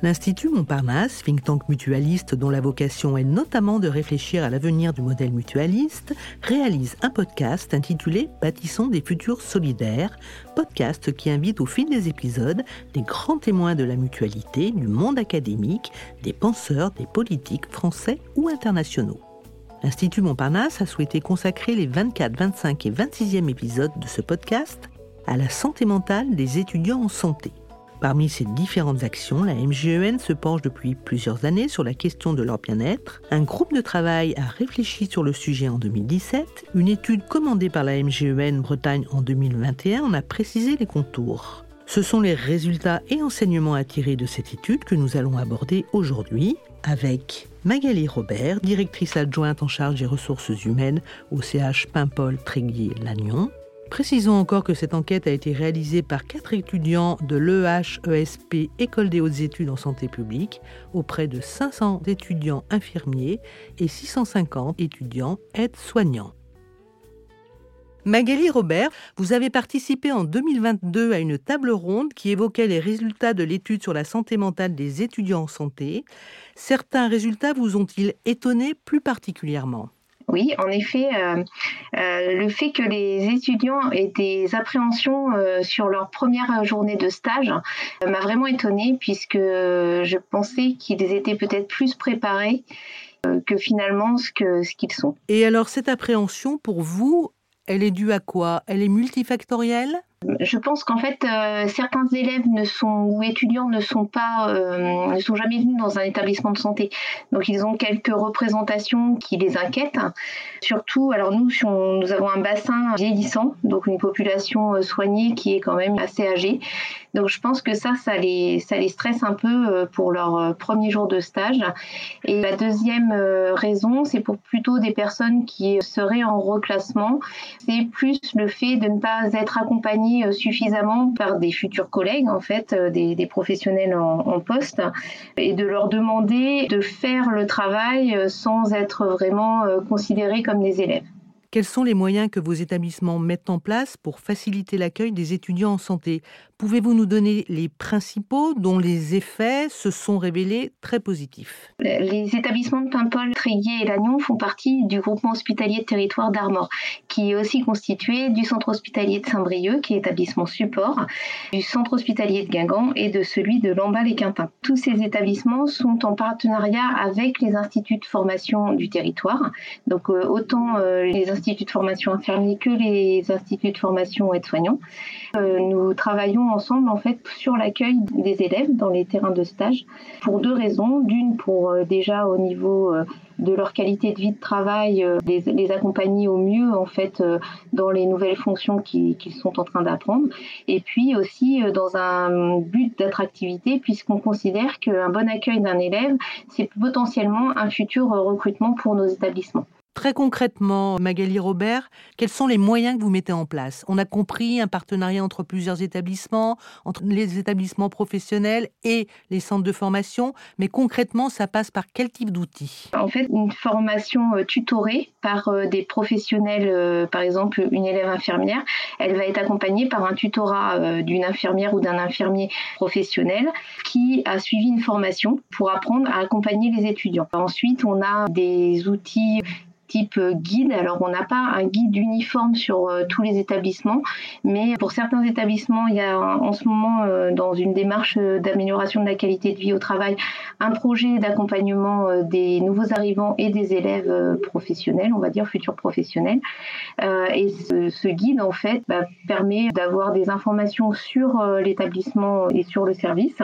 L'Institut Montparnasse, think tank mutualiste dont la vocation est notamment de réfléchir à l'avenir du modèle mutualiste, réalise un podcast intitulé Bâtissons des futurs solidaires, podcast qui invite au fil des épisodes des grands témoins de la mutualité, du monde académique, des penseurs, des politiques français ou internationaux. L'Institut Montparnasse a souhaité consacrer les 24, 25 et 26e épisodes de ce podcast à la santé mentale des étudiants en santé. Parmi ces différentes actions, la MGEN se penche depuis plusieurs années sur la question de leur bien-être. Un groupe de travail a réfléchi sur le sujet en 2017. Une étude commandée par la MGEN Bretagne en 2021 en a précisé les contours. Ce sont les résultats et enseignements à tirer de cette étude que nous allons aborder aujourd'hui avec Magali Robert, directrice adjointe en charge des ressources humaines au CH Paimpol-Tréguier-Lannion, Précisons encore que cette enquête a été réalisée par quatre étudiants de l'EHESP École des hautes études en santé publique auprès de 500 étudiants infirmiers et 650 étudiants aides-soignants. Magali Robert, vous avez participé en 2022 à une table ronde qui évoquait les résultats de l'étude sur la santé mentale des étudiants en santé. Certains résultats vous ont-ils étonné plus particulièrement? Oui, en effet, euh, euh, le fait que les étudiants aient des appréhensions euh, sur leur première journée de stage m'a vraiment étonnée puisque je pensais qu'ils étaient peut-être plus préparés que finalement ce qu'ils ce qu'ils sont. Et alors cette appréhension, pour vous, elle est due à quoi? Elle est multifactorielle? Je pense qu'en fait, euh, certains élèves ne sont ou étudiants ne sont pas, euh, ne sont jamais venus dans un établissement de santé. Donc, ils ont quelques représentations qui les inquiètent. Surtout, alors nous, nous avons un bassin vieillissant, donc une population euh, soignée qui est quand même assez âgée. Donc, je pense que ça, ça les, ça les stresse un peu pour leur premier jour de stage. Et la deuxième raison, c'est pour plutôt des personnes qui seraient en reclassement. C'est plus le fait de ne pas être accompagné euh, suffisamment par des futurs collègues, en fait, euh, des, professionnels en, poste, et de leur demander de faire le travail euh, sans être vraiment considérés comme des élèves. Quels sont les moyens que vos établissements mettent en place pour faciliter l'accueil des étudiants en santé? Pouvez-vous nous donner les principaux dont les effets se sont révélés très positifs? Les établissements de Paimpol, Tréguier et Lannion font partie du groupement hospitalier de territoire d'Armor, qui est aussi constitué du centre hospitalier de Saint-Brieuc, qui est établissement support, du centre hospitalier de Guingamp et de celui de Lamballe et Quintin. Tous ces établissements sont en partenariat avec les instituts de formation du territoire. Donc euh, autant euh, les de formation infirmiers que les instituts de formation aides-soignants. Euh, nous travaillons ensemble en fait sur l'accueil des élèves dans les terrains de stage pour deux raisons. D'une pour euh, déjà au niveau euh, de leur qualité de vie de travail, les, accompagner au mieux en fait dans les nouvelles fonctions qu'ils sont en train d'apprendre. Et puis aussi dans un but d'attractivité puisqu'on considère qu'un bon accueil d'un élève, c'est potentiellement un futur recrutement pour nos établissements. Très concrètement, Magali Robert, quels sont les moyens que vous mettez en place? On a compris un partenariat entre plusieurs établissements, entre les établissements professionnels et les centres de formation, mais concrètement, ça passe par quel type d'outils? En fait, une formation euh, tutorée par euh, des professionnels, euh, par exemple une élève infirmière, elle va être accompagnée par un tutorat d'une infirmière ou d'un infirmier professionnel qui a suivi une formation pour apprendre à accompagner les étudiants. Ensuite, on a des outils type guide. Alors on n'a pas un guide uniforme sur euh, tous les établissements, mais pour certains établissements, il y a en ce moment euh, dans une démarche euh, d'amélioration de la qualité de vie au travail un projet d'accompagnement des nouveaux arrivants et des élèves professionnels, on va dire futurs professionnels. et ce, guide en fait bah, permet d'avoir des informations sur l'établissement et sur le service.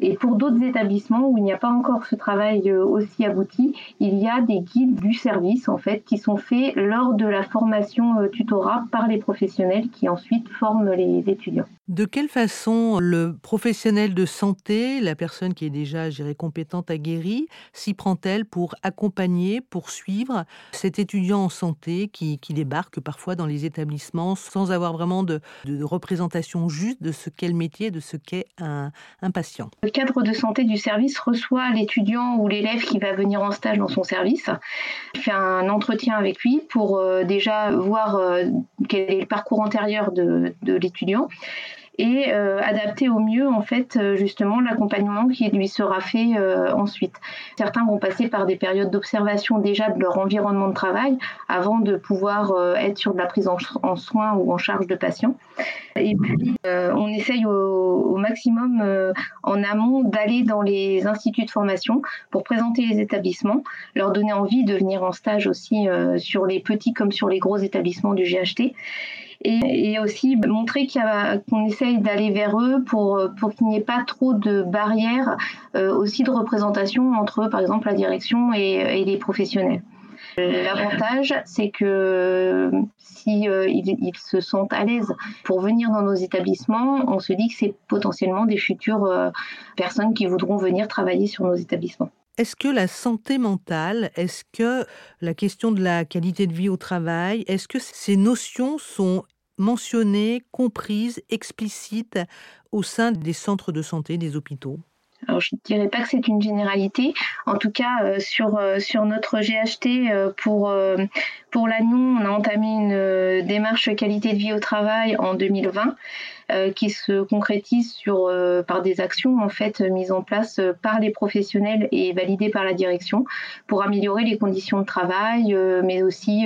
Et pour d'autres établissements où il n'y a pas encore ce travail aussi abouti, il y a des guides du service en fait qui sont faits lors de la formation euh, tutorat par les professionnels qui ensuite forment les étudiants. De quelle façon le professionnel de santé, la personne qui est déjà, je dirais, compétente, aguerrie, s'y prend-elle pour accompagner, pour suivre cet étudiant en santé qui, débarque parfois dans les établissements sans avoir vraiment de, représentation juste de ce qu'est le métier, de ce qu'est un, patient? Le cadre de santé du service reçoit l'étudiant ou l'élève qui va venir en stage dans son service, fait un un entretien avec lui pour euh, déjà voir euh, quel est le parcours antérieur de, l'étudiant. Et euh, adapter au mieux en fait euh, justement l'accompagnement qui lui sera fait euh, ensuite. Certains vont passer par des périodes d'observation déjà de leur environnement de travail avant de pouvoir être sur de la prise en, soins ou en charge de patients. Et puis on essaye au, maximum en amont d'aller dans les instituts de formation pour présenter les établissements, leur donner envie de venir en stage aussi sur les petits comme sur les gros établissements du GHT et, aussi montrer qu'on essaye d'aller vers eux pour, pour qu'il n'y ait pas trop de barrières euh, aussi de représentation entre, par exemple, la direction et, les professionnels. L'avantage, c'est que si euh, ils, se sentent à l'aise pour venir dans nos établissements, on se dit que c'est potentiellement des futures euh, personnes qui voudront venir travailler sur nos établissements. Est-ce que la santé mentale, est-ce que la question de la qualité de vie au travail, est-ce que ces notions sont mentionnées, comprises, explicites au sein des centres de santé, des hôpitaux alors je ne dirais pas que c'est une généralité. En tout cas, euh, sur, euh, sur notre GHT, euh, pour, pour on a entamé une démarche qualité de vie au travail en 2020. Euh, qui se concrétise sur, euh, par des actions mises en place euh, par les professionnels et validées par la direction pour améliorer les conditions de travail, mais aussi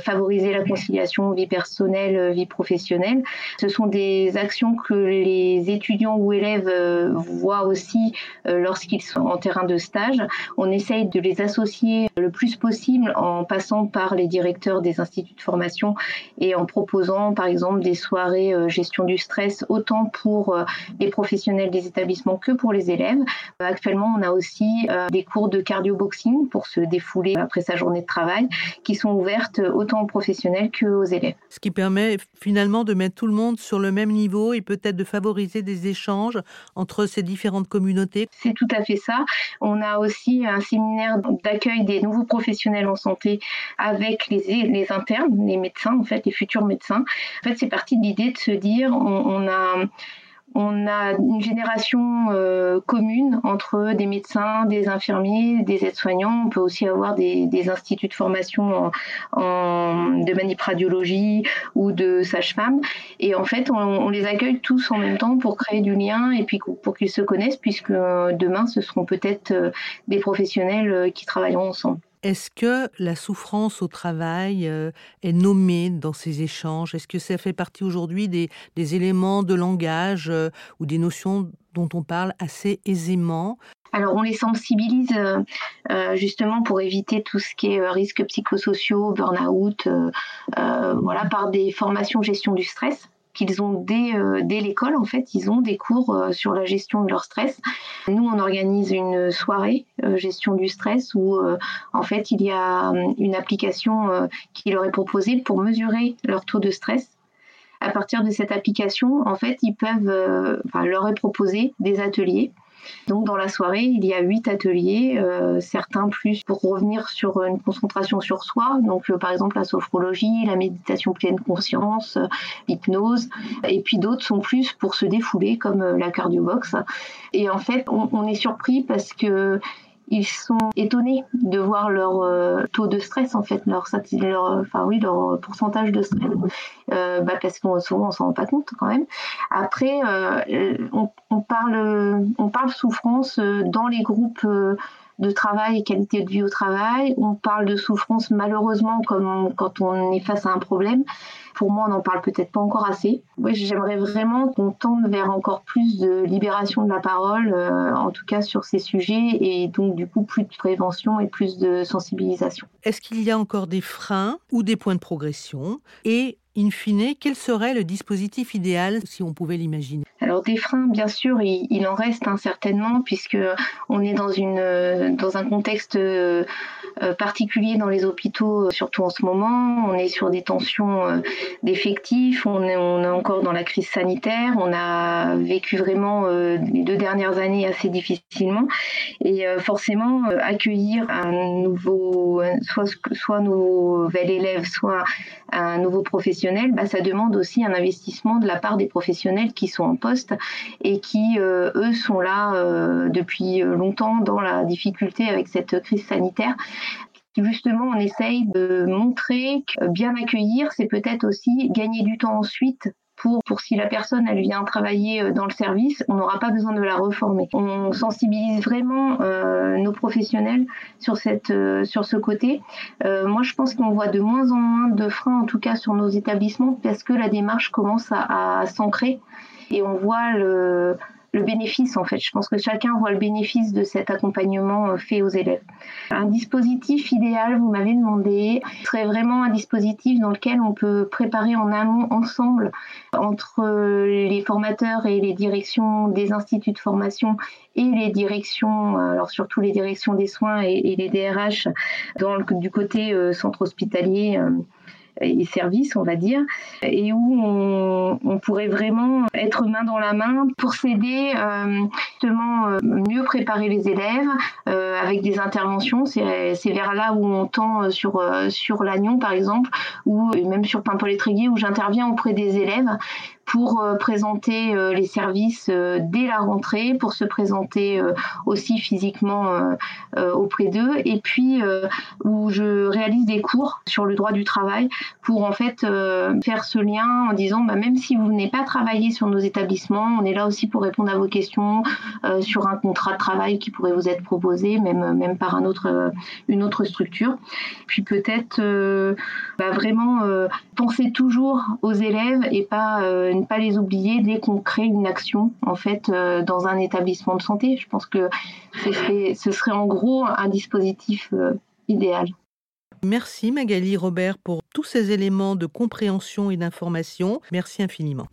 favoriser la conciliation vie personnelle, vie professionnelle. Ce sont des actions que les étudiants ou élèves voient aussi lorsqu'ils sont en terrain de stage. On essaye de les associer le plus possible en passant par les directeurs des instituts de formation et en proposant par exemple des soirées gestion du stress autant pour euh, les professionnels des établissements que pour les élèves. Euh, actuellement, on a aussi euh, des cours de cardio-boxing pour se défouler après sa journée de travail qui sont ouvertes autant aux professionnels qu'aux élèves. Ce qui permet finalement de mettre tout le monde sur le même niveau et peut-être de favoriser des échanges entre ces différentes communautés. C'est tout à fait ça. On a aussi un séminaire d'accueil des nouveaux professionnels en santé avec les, les internes, les médecins, en fait, les futurs médecins. En fait, c'est parti de l'idée de se dire, on on a une génération euh, commune entre des médecins, des infirmiers, des aides-soignants. On peut aussi avoir des, instituts de formation en, de manip radiologie ou de sage-femme. Et en fait, on, les accueille tous en même temps pour créer du lien et puis pour qu'ils se connaissent, puisque euh, demain, ce seront peut-être euh, des professionnels qui travailleront ensemble. Est-ce que la souffrance au travail euh, est nommée dans ces échanges? Est-ce que ça fait partie aujourd'hui des, éléments de langage euh, ou des notions dont on parle assez aisément? Alors on les sensibilise euh, justement pour éviter tout ce qui est risques psychosociaux, burn-out, voilà, par des formations gestion du stress qu'ils ont dès, euh, dès l'école, en fait, ils ont des cours euh, sur la gestion de leur stress. Nous, on organise une soirée euh, gestion du stress où, en fait, il y a une application qui leur est proposée pour mesurer leur taux de stress à partir de cette application, en fait, ils peuvent, enfin, leur est proposé des ateliers donc dans la soirée, il y a huit ateliers, euh, certains plus pour revenir sur une concentration sur soi, donc euh, par exemple la sophrologie, la méditation pleine conscience, euh, l'hypnose, et puis d'autres sont plus pour se défouler comme la cardiobox. Et en fait, on est surpris parce que ils sont étonnés de voir leur euh, taux de stress en fait, leur, leur, enfin oui, leur pourcentage de stress, euh, bah parce qu'on souvent on s'en rend pas compte quand même. Après, euh, on, on, parle, on parle souffrance dans les groupes de travail et qualité de vie au travail. On parle de souffrance malheureusement comme quand on est face à un problème. Pour moi, on n'en parle peut-être pas encore assez. Oui, j'aimerais vraiment qu'on tende vers encore plus de libération de la parole, euh, en tout cas sur ces sujets, et donc du coup plus de prévention et plus de sensibilisation. Est-ce qu'il y a encore des freins ou des points de progression? Et in fine, quel serait le dispositif idéal si on pouvait l'imaginer? Alors des freins, bien sûr, il, en reste un certainement, puisque on est dans, une, dans un contexte euh, particulier dans les hôpitaux, surtout en ce moment. On est sur des tensions euh, d'effectifs, on est, on est encore dans la crise sanitaire, on a vécu vraiment euh, les deux dernières années assez difficilement. Et forcément, accueillir un nouveau, soit, soit nouvel élève, soit un nouveau professionnel, bah, ça demande aussi un investissement de la part des professionnels qui sont en poste et qui, euh, eux, sont là euh, depuis longtemps dans la difficulté avec cette crise sanitaire. Justement on essaye de montrer que bien accueillir, c'est peut-être aussi gagner du temps ensuite pour, si la personne elle vient travailler dans le service, on n'aura pas besoin de la reformer. On sensibilise vraiment nos professionnels sur, cette, sur ce côté. moi, je pense qu'on voit de moins en moins de freins, en tout cas sur nos établissements, parce que la démarche commence à, à s'ancrer et on voit le, le bénéfice en fait. Je pense que chacun voit le bénéfice de cet accompagnement euh, fait aux élèves. Un dispositif idéal, vous m'avez demandé, serait vraiment un dispositif dans lequel on peut préparer en amont ensemble entre euh, les formateurs et les directions des instituts de formation et les directions, euh, alors surtout les directions des soins et, les DRH du côté centre hospitalier et services, on va dire, et où on, pourrait vraiment être main dans la main pour s'aider euh, justement euh, mieux préparer les élèves euh, avec des interventions. C'est vers là où on tend sur sur l'Agnon par exemple, ou même sur Paimpol-et-Tréguier où j'interviens auprès des élèves pour euh, présenter euh, les services euh, dès la rentrée, pour se présenter aussi physiquement auprès d'eux, et puis où je réalise des cours sur le droit du travail pour en fait faire ce lien en disant bah, même si vous venez pas travailler sur nos établissements, on est là aussi pour répondre à vos questions sur un contrat de travail qui pourrait vous être proposé, même même par un autre une autre structure. Puis peut-être bah, vraiment penser toujours aux élèves et pas ne pas les oublier dès qu'on crée une action en fait euh, dans un établissement de santé. Je pense que ce serait, en gros un dispositif euh, idéal. Merci Magali Robert pour tous ces éléments de compréhension et d'information. Merci infiniment.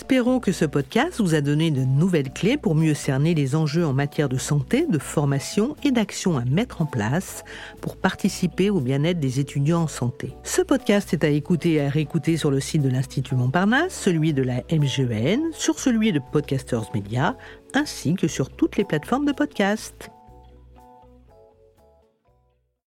Espérons que ce podcast vous a donné de nouvelles clés pour mieux cerner les enjeux en matière de santé, de formation et d'action à mettre en place pour participer au bien-être des étudiants en santé. Ce podcast est à écouter et à réécouter sur le site de l'Institut Montparnasse, celui de la MGEN, sur celui de Podcasters Media, ainsi que sur toutes les plateformes de podcast.